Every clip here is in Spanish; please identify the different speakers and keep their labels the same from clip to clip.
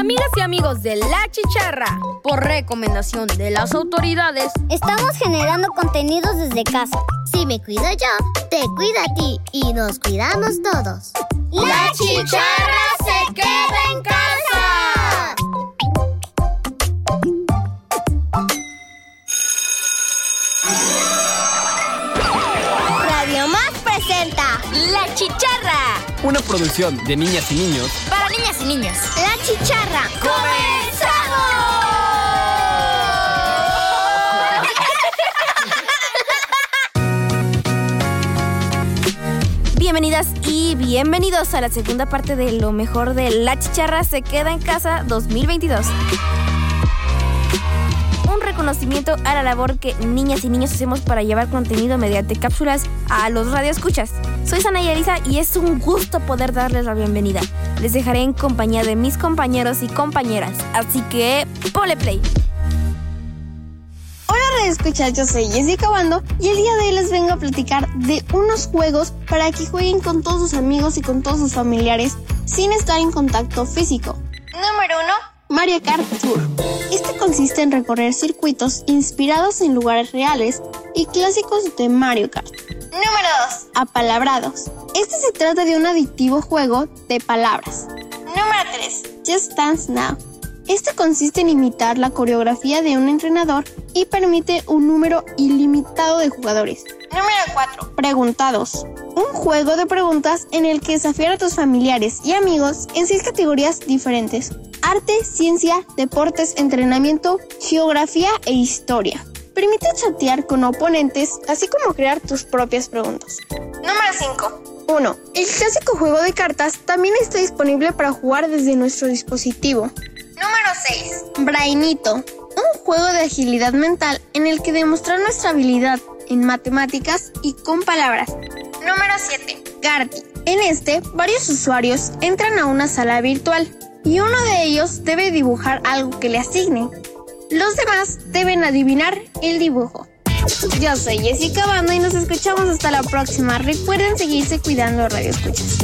Speaker 1: Amigas y amigos de La Chicharra, por recomendación de las autoridades,
Speaker 2: estamos generando contenidos desde casa.
Speaker 3: Si me cuido yo, te cuida a ti y nos cuidamos todos.
Speaker 4: La Chicharra se queda en casa.
Speaker 2: Radio Más presenta
Speaker 1: La Chicharra.
Speaker 5: Una producción de niñas y niños.
Speaker 1: Para niñas y niños.
Speaker 2: La Chicharra.
Speaker 4: ¡Comenzamos!
Speaker 6: Bienvenidas y bienvenidos a la segunda parte de lo mejor de La Chicharra se queda en casa 2022. Un reconocimiento a la labor que niñas y niños hacemos para llevar contenido mediante cápsulas a los radioescuchas. Soy Sana Elisa y es un gusto poder darles la bienvenida. Les dejaré en compañía de mis compañeros y compañeras, así que pole play.
Speaker 7: Hola escuchas, yo soy Jessica Bando y el día de hoy les vengo a platicar de unos juegos para que jueguen con todos sus amigos y con todos sus familiares sin estar en contacto físico. Número 1. Mario Kart Tour. Este consiste en recorrer circuitos inspirados en lugares reales y clásicos de Mario Kart. Número 2. Apalabrados. Este se trata de un adictivo juego de palabras. Número 3. Just Dance Now. Este consiste en imitar la coreografía de un entrenador y permite un número ilimitado de jugadores. Número 4. Preguntados. Un juego de preguntas en el que desafiar a tus familiares y amigos en seis categorías diferentes. Arte, ciencia, deportes, entrenamiento, geografía e historia. Permite chatear con oponentes, así como crear tus propias preguntas. Número 5. 1. El clásico juego de cartas también está disponible para jugar desde nuestro dispositivo. Número 6. Brainito. Un juego de agilidad mental en el que demostrar nuestra habilidad en matemáticas y con palabras. Número 7. Garty. En este, varios usuarios entran a una sala virtual y uno de ellos debe dibujar algo que le asignen. Los demás deben adivinar el dibujo. Yo soy Jessica Bando y nos escuchamos hasta la próxima. Recuerden seguirse cuidando Radio Escuchas.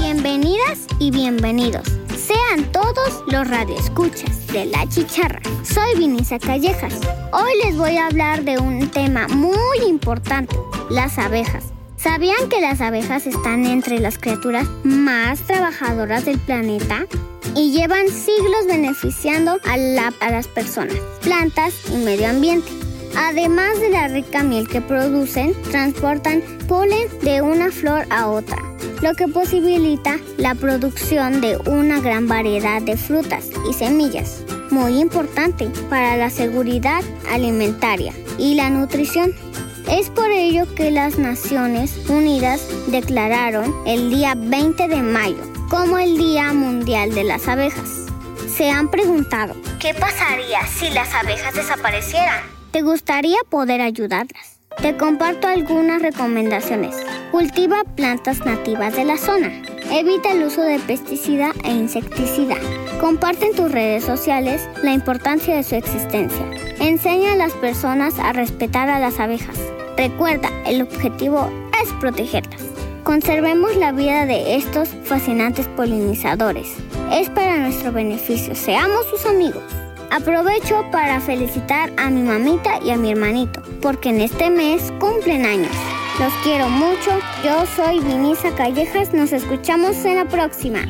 Speaker 2: Bienvenidas y bienvenidos. Sean todos los radioescuchas de La Chicharra. Soy Vinisa Callejas. Hoy les voy a hablar de un tema muy importante, las abejas. ¿Sabían que las abejas están entre las criaturas más trabajadoras del planeta? Y llevan siglos beneficiando a, la- las personas, plantas y medio ambiente. Además de la rica miel que producen, transportan polen de una flor a otra, lo que posibilita la producción de una gran variedad de frutas y semillas, muy importante para la seguridad alimentaria y la nutrición. Es por ello que las Naciones Unidas declararon el día 20 de mayo como el Día Mundial de las Abejas. ¿Se han preguntado qué pasaría si las abejas desaparecieran? ¿Te gustaría poder ayudarlas? Te comparto algunas recomendaciones. Cultiva plantas nativas de la zona. Evita el uso de pesticida e insecticida. Comparte en tus redes sociales la importancia de su existencia. Enseña a las personas a respetar a las abejas. Recuerda, el objetivo es protegerlas. Conservemos la vida de estos fascinantes polinizadores. Es para nuestro beneficio. Seamos sus amigos. Aprovecho para felicitar a mi mamita y a mi hermanito, porque en este mes cumplen años. Los quiero mucho. Yo soy Vinisa Callejas. Nos escuchamos en la próxima.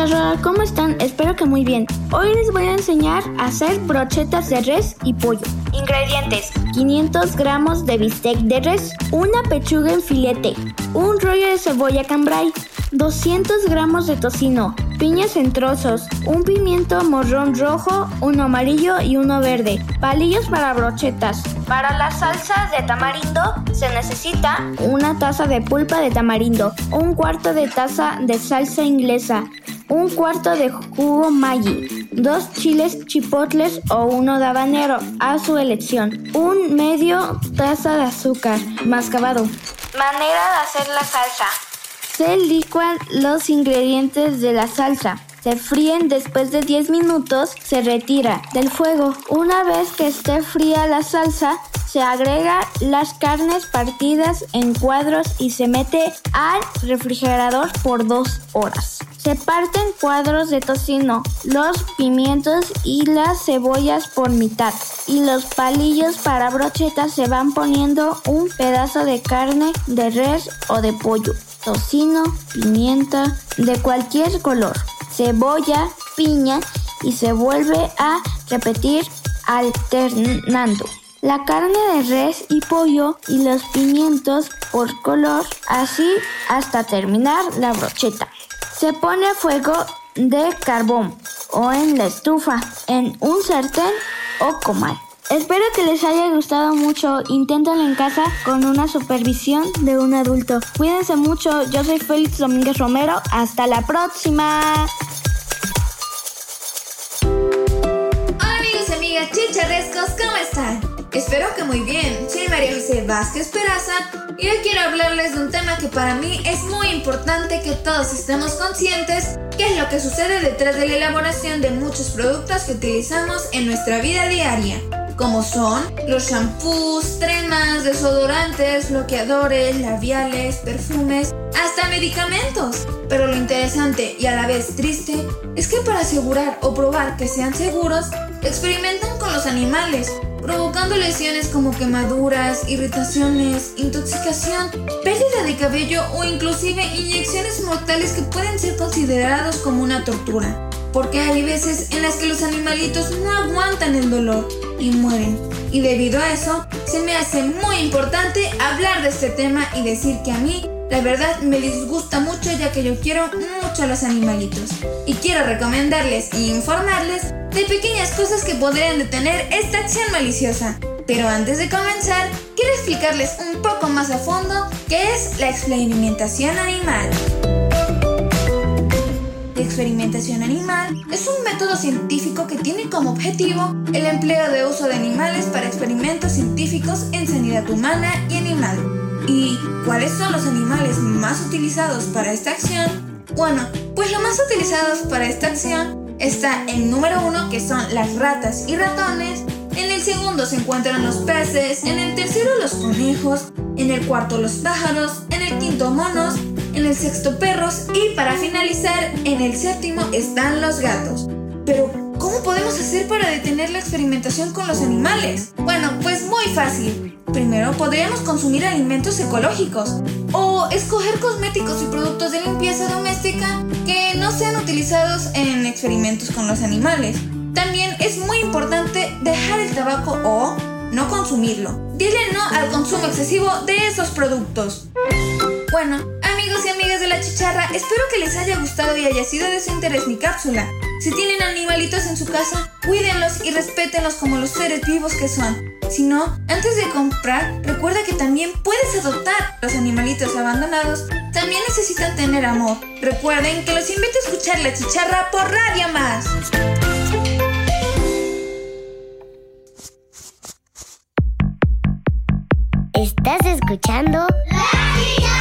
Speaker 3: Chicharra,
Speaker 8: ¿cómo están? Espero que muy bien. Hoy les voy a enseñar a hacer brochetas de res y pollo. Ingredientes: 500 gramos de bistec de res, una pechuga en filete, un rollo de cebolla cambray, 200 gramos de tocino, piñas en trozos, un pimiento morrón rojo, uno amarillo y uno verde, palillos para brochetas. Para las salsas de tamarindo se necesita una taza de pulpa de tamarindo, un cuarto de taza de salsa inglesa, un cuarto de jugo Maggi, dos chiles chipotles o uno de habanero a su elección, un medio taza de azúcar mascabado. Manera de hacer la salsa. Se licuan los ingredientes de la salsa. Se fríen después de 10 minutos, se retira del fuego. Una vez que esté fría la salsa, se agrega las carnes partidas en cuadros y se mete al refrigerador por dos horas. Se parten cuadros de tocino, los pimientos y las cebollas por mitad y los palillos para brochetas se van poniendo un pedazo de carne de res o de pollo tocino, pimienta de cualquier color, cebolla, piña y se vuelve a repetir alternando. La carne de res y pollo y los pimientos por color, así hasta terminar la brocheta. Se pone fuego de carbón o en la estufa, en un sartén o comal. Espero que les haya gustado mucho. Inténtalo en casa con una supervisión de un adulto. Cuídense mucho. Yo soy Félix Domínguez Romero. Hasta la próxima.
Speaker 9: Hola amigos y amigas chicharrescos. Espero que muy bien. Soy María José Vázquez Peraza y hoy quiero hablarles de un tema que para mí es muy importante que todos estemos conscientes, que es lo que sucede detrás de la elaboración de muchos productos que utilizamos en nuestra vida diaria como son los shampoos, cremas, desodorantes, bloqueadores, labiales, perfumes, hasta medicamentos. Pero lo interesante y a la vez triste es que para asegurar o probar que sean seguros, experimentan con los animales, provocando lesiones como quemaduras, irritaciones, intoxicación, pérdida de cabello o inclusive inyecciones mortales que pueden ser considerados como una tortura porque hay veces en las que los animalitos no aguantan el dolor y mueren. Y debido a eso, se me hace muy importante hablar de este tema y decir que a mí, la verdad, me disgusta mucho ya que yo quiero mucho a los animalitos. Y quiero recomendarles e informarles de pequeñas cosas que podrían detener esta acción maliciosa. Pero antes de comenzar, quiero explicarles un poco más a fondo qué es la experimentación animal experimentación animal es un método científico que tiene como objetivo el empleo de uso de animales para experimentos científicos en sanidad humana y animal. ¿Y cuáles son los animales más utilizados para esta acción? Bueno, pues los más utilizados para esta acción está en número uno que son las ratas y ratones, en el segundo se encuentran los peces, en el tercero los conejos, en el cuarto los pájaros, en el quinto monos, en el sexto perros y para finalizar, en el séptimo están los gatos. Pero, ¿cómo podemos hacer para detener la experimentación con los animales? Bueno, pues muy fácil. Primero podríamos consumir alimentos ecológicos o escoger cosméticos y productos de limpieza doméstica que no sean utilizados en experimentos con los animales. También es muy importante dejar el tabaco o no consumirlo. Dile no al consumo excesivo de esos productos. Bueno, amigos y amigas de la chicharra, espero que les haya gustado y haya sido de su interés mi cápsula. Si tienen animalitos en su casa, cuídenlos y respétenlos como los seres vivos que son. Si no, antes de comprar, recuerda que también puedes adoptar. Los animalitos abandonados también necesitan tener amor. Recuerden que los invito a escuchar la chicharra por Radio Más.
Speaker 3: Estás escuchando
Speaker 10: Hola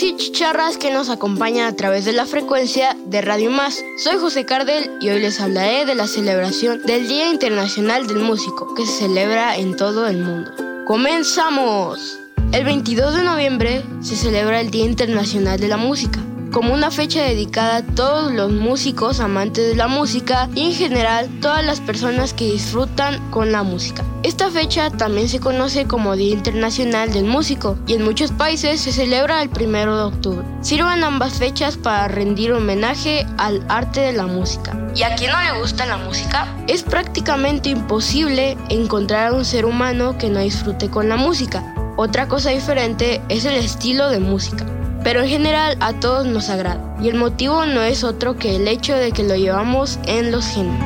Speaker 10: chicharras que nos acompañan a través de la frecuencia de Radio Más. Soy José Cardel y hoy les hablaré de la celebración del Día Internacional del Músico que se celebra en todo el mundo. ¡Comenzamos! El 22 de noviembre se celebra el Día Internacional de la Música como una fecha dedicada a todos los músicos amantes de la música y en general todas las personas que disfrutan con la música. Esta fecha también se conoce como Día Internacional del Músico y en muchos países se celebra el 1 de octubre. Sirvan ambas fechas para rendir homenaje al arte de la música. ¿Y a quien no le gusta la música? Es prácticamente imposible encontrar a un ser humano que no disfrute con la música. Otra cosa diferente es el estilo de música pero en general a todos nos agrada. Y el motivo no es otro que el hecho de que lo llevamos en los genes.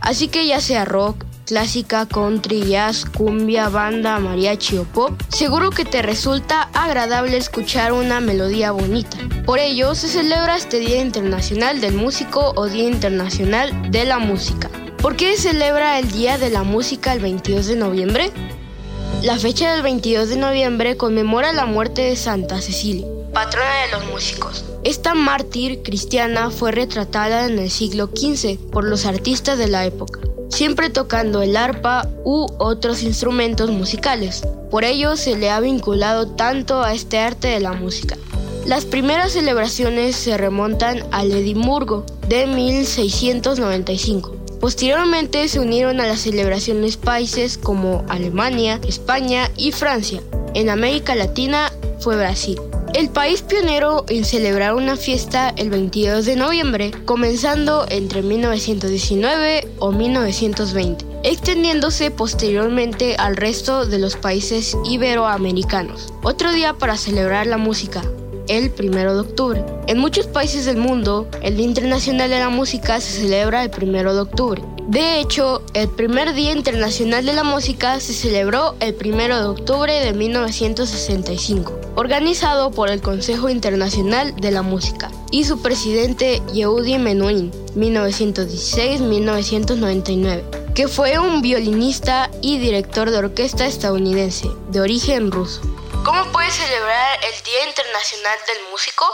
Speaker 10: Así que ya sea rock, clásica, country, jazz, cumbia, banda, mariachi o pop, seguro que te resulta agradable escuchar una melodía bonita. Por ello se celebra este Día Internacional del Músico o Día Internacional de la Música. ¿Por qué se celebra el Día de la Música el 22 de noviembre? La fecha del 22 de noviembre conmemora la muerte de Santa Cecilia, patrona de los músicos. Esta mártir cristiana fue retratada en el siglo XV por los artistas de la época, siempre tocando el arpa u otros instrumentos musicales. Por ello se le ha vinculado tanto a este arte de la música. Las primeras celebraciones se remontan al Edimburgo de 1695 Posteriormente se unieron a las celebraciones países como Alemania, España y Francia. En América Latina fue Brasil. El país pionero en celebrar una fiesta el 22 de noviembre, comenzando entre 1919 o 1920, extendiéndose posteriormente al resto de los países iberoamericanos. Otro día para celebrar la música, el 1 de octubre. En muchos países del mundo, el Día Internacional de la Música se celebra el 1 de octubre. De hecho, el primer Día Internacional de la Música se celebró el 1 de octubre de 1965, organizado por el Consejo Internacional de la Música y su presidente Yehudi Menuhin, 1916-1999, que fue un violinista y director de orquesta estadounidense, de origen ruso. ¿Cómo puedes celebrar el Día Internacional del Músico?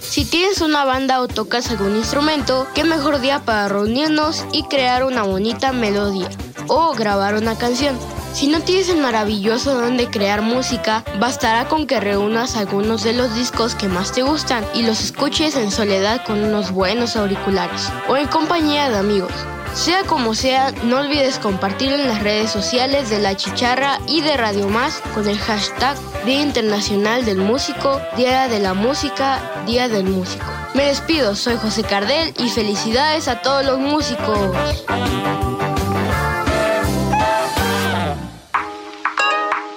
Speaker 10: Si tienes una banda o tocas algún instrumento, qué mejor día para reunirnos y crear una bonita melodía o grabar una canción. Si no tienes el maravilloso don de crear música, bastará con que reúnas algunos de los discos que más te gustan y los escuches en soledad con unos buenos auriculares o en compañía de amigos. Sea como sea, no olvides compartir en las redes sociales de La Chicharra y de Radio Más con el hashtag Día Internacional del Músico, Día de la Música, Día del Músico. Me despido, soy José Cardel y felicidades a todos los músicos.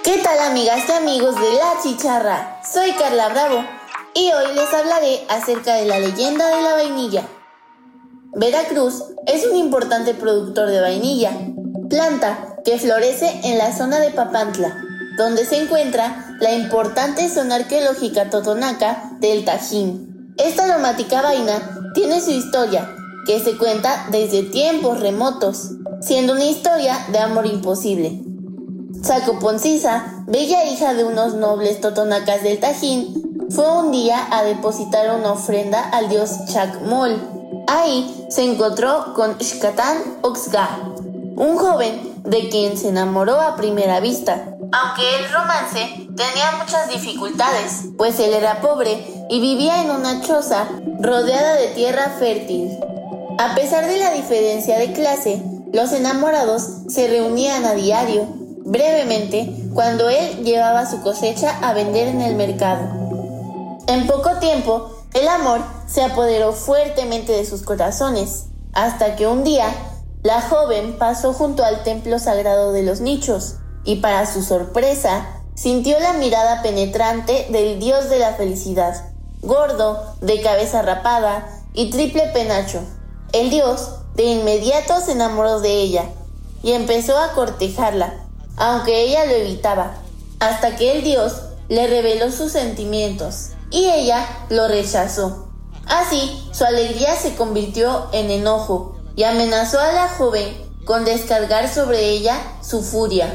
Speaker 11: ¿Qué tal amigas y amigos de La Chicharra? Soy Carla Bravo y hoy les hablaré acerca de la leyenda de la vainilla. Veracruz es un importante productor de vainilla, planta que florece en la zona de Papantla, donde se encuentra la importante zona arqueológica totonaca del Tajín. Esta aromática vaina tiene su historia, que se cuenta desde tiempos remotos, siendo una historia de amor imposible. Sacoponcisa, bella hija de unos nobles totonacas del Tajín, fue un día a depositar una ofrenda al dios Chacmol, Ahí se encontró con Shkatan Oxga, un joven de quien se enamoró a primera vista. Aunque el romance tenía muchas dificultades, pues él era pobre y vivía en una choza rodeada de tierra fértil. A pesar de la diferencia de clase, los enamorados se reunían a diario, brevemente, cuando él llevaba su cosecha a vender en el mercado. En poco tiempo, el amor se apoderó fuertemente de sus corazones, hasta que un día la joven pasó junto al templo sagrado de los nichos y para su sorpresa sintió la mirada penetrante del dios de la felicidad, gordo, de cabeza rapada y triple penacho. El dios de inmediato se enamoró de ella y empezó a cortejarla, aunque ella lo evitaba, hasta que el dios le reveló sus sentimientos y ella lo rechazó. Así, su alegría se convirtió en enojo y amenazó a la joven con descargar sobre ella su furia.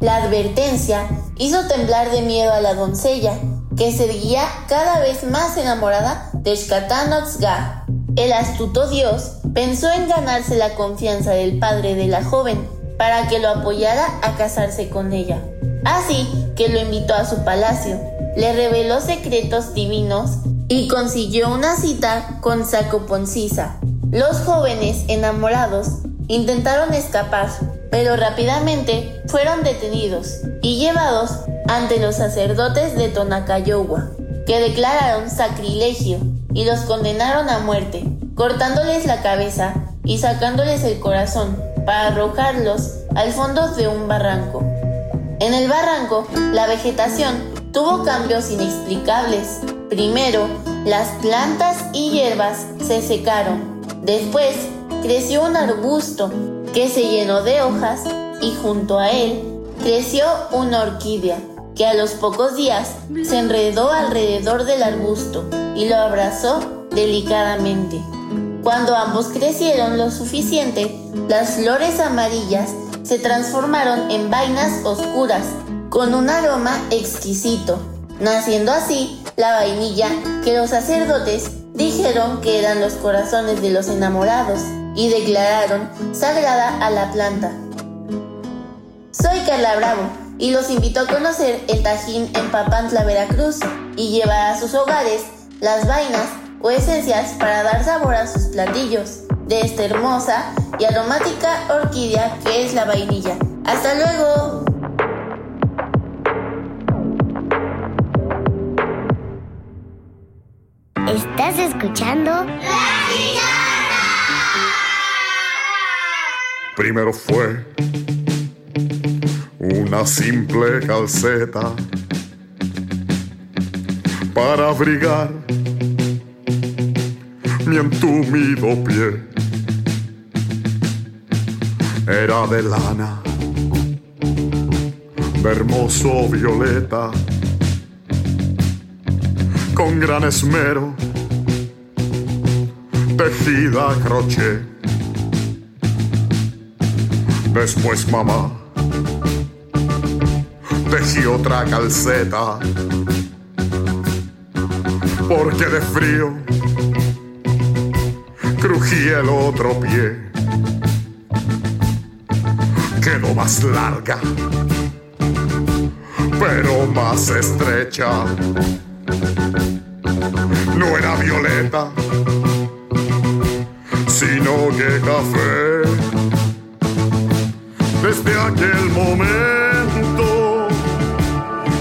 Speaker 11: La advertencia hizo temblar de miedo a la doncella que seguía cada vez más enamorada de Shkatanotsga. El astuto dios pensó en ganarse la confianza del padre de la joven para que lo apoyara a casarse con ella. Así que lo invitó a su palacio, le reveló secretos divinos y consiguió una cita con Sacoponcisa. Los jóvenes enamorados intentaron escapar, pero rápidamente fueron detenidos y llevados ante los sacerdotes de Tonacayowa, que declararon sacrilegio y los condenaron a muerte, cortándoles la cabeza y sacándoles el corazón para arrojarlos al fondo de un barranco. En el barranco, la vegetación tuvo cambios inexplicables. Primero, las plantas y hierbas se secaron. Después, creció un arbusto que se llenó de hojas y junto a él creció una orquídea que a los pocos días se enredó alrededor del arbusto y lo abrazó delicadamente. Cuando ambos crecieron lo suficiente, las flores amarillas se transformaron en vainas oscuras con un aroma exquisito, naciendo así la vainilla que los sacerdotes dijeron que eran los corazones de los enamorados y declararon sagrada a la planta. Soy Carla Bravo y los invito a conocer el Tajín en Papantla, Veracruz y llevar a sus hogares las vainas o esencias para dar sabor a sus platillos de esta hermosa y aromática orquídea que es la vainilla. ¡Hasta luego!
Speaker 3: Estás escuchando
Speaker 12: Primero fue una simple calceta para abrigar mi entumido pie. Era de lana, de hermoso violeta, con gran esmero, tejida a. Después mamá tejí otra calceta, porque de frío crujía el otro pie. Quedó más larga, pero más estrecha. No era violeta, café. Desde aquel momento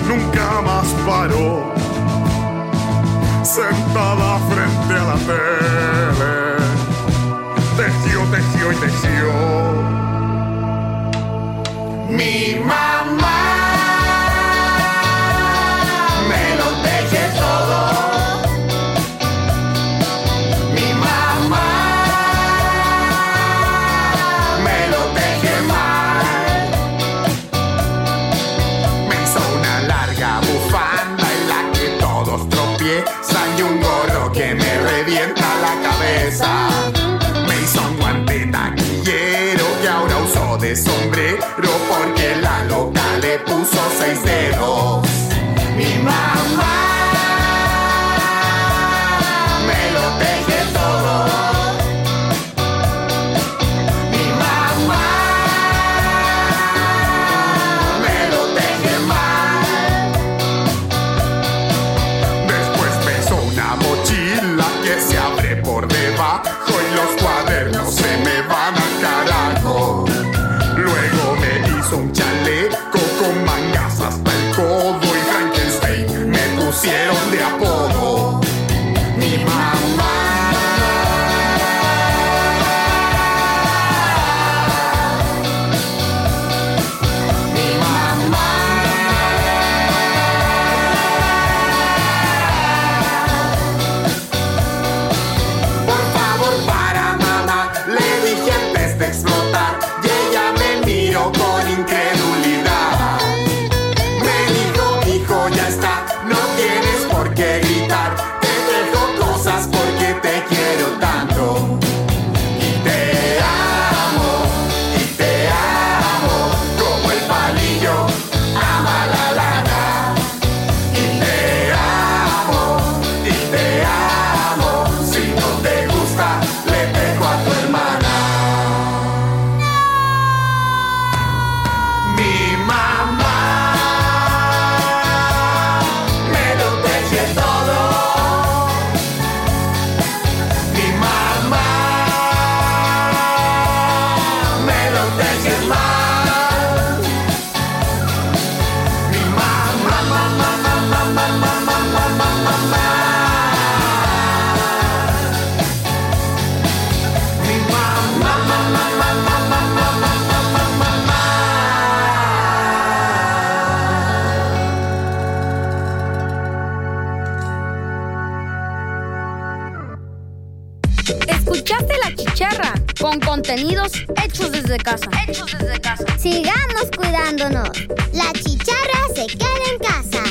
Speaker 12: nunca más paró, sentada frente a la tele tejió, tejió y tejió.
Speaker 4: Mi mamá
Speaker 12: puso seis dedos.
Speaker 13: Contenidos hechos desde casa.
Speaker 1: Hechos desde casa.
Speaker 2: Sigamos cuidándonos.
Speaker 14: La chicharra se queda en casa.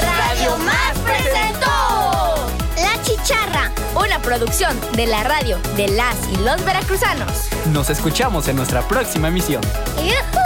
Speaker 13: Radio Más presentó
Speaker 2: La chicharra.
Speaker 1: Una producción de la radio de las y los veracruzanos.
Speaker 5: Nos escuchamos en nuestra próxima emisión.
Speaker 2: ¡Yujú!